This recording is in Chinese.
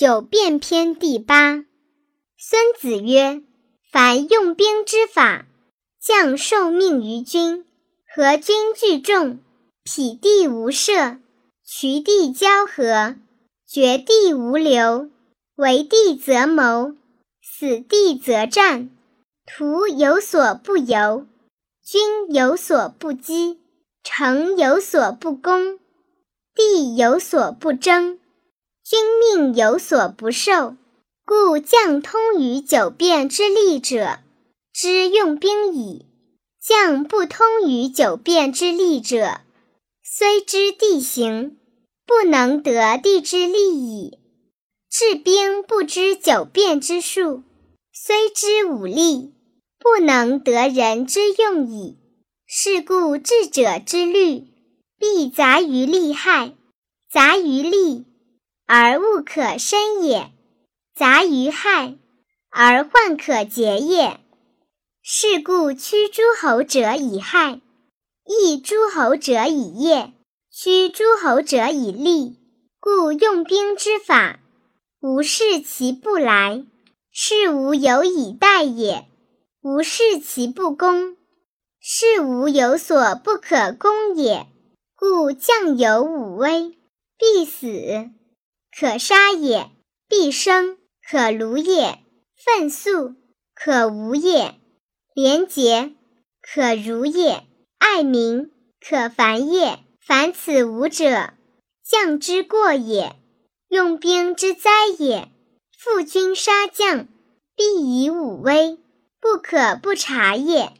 九变篇第八。孙子曰：“凡用兵之法，将受命于君，和军聚众，匹地无涉，渠地交合，绝地无留，为地则谋，死地则战。徒有所不由，君有所不击，城有所不攻，地有所不争。”君命有所不受，故将通于九变之利者，知用兵矣；将不通于九变之利者，虽知地形，不能得地之利矣。治兵不知九变之术，虽知武力，不能得人之用矣。是故智者之虑，必杂于利害，杂于利。而物可生也，杂于害，而患可结也。是故驱诸侯者以害，抑诸侯者以业，驱诸侯者以利。故用兵之法，无视其不来，是无有以待也；无视其不攻，是无有所不可攻也。故将有五威，必死。可杀也，必生；可虏也，愤速；可无也，廉洁；可如也，爱民；可烦也。凡此五者，将之过也，用兵之灾也。负君杀将，必以武威，不可不察也。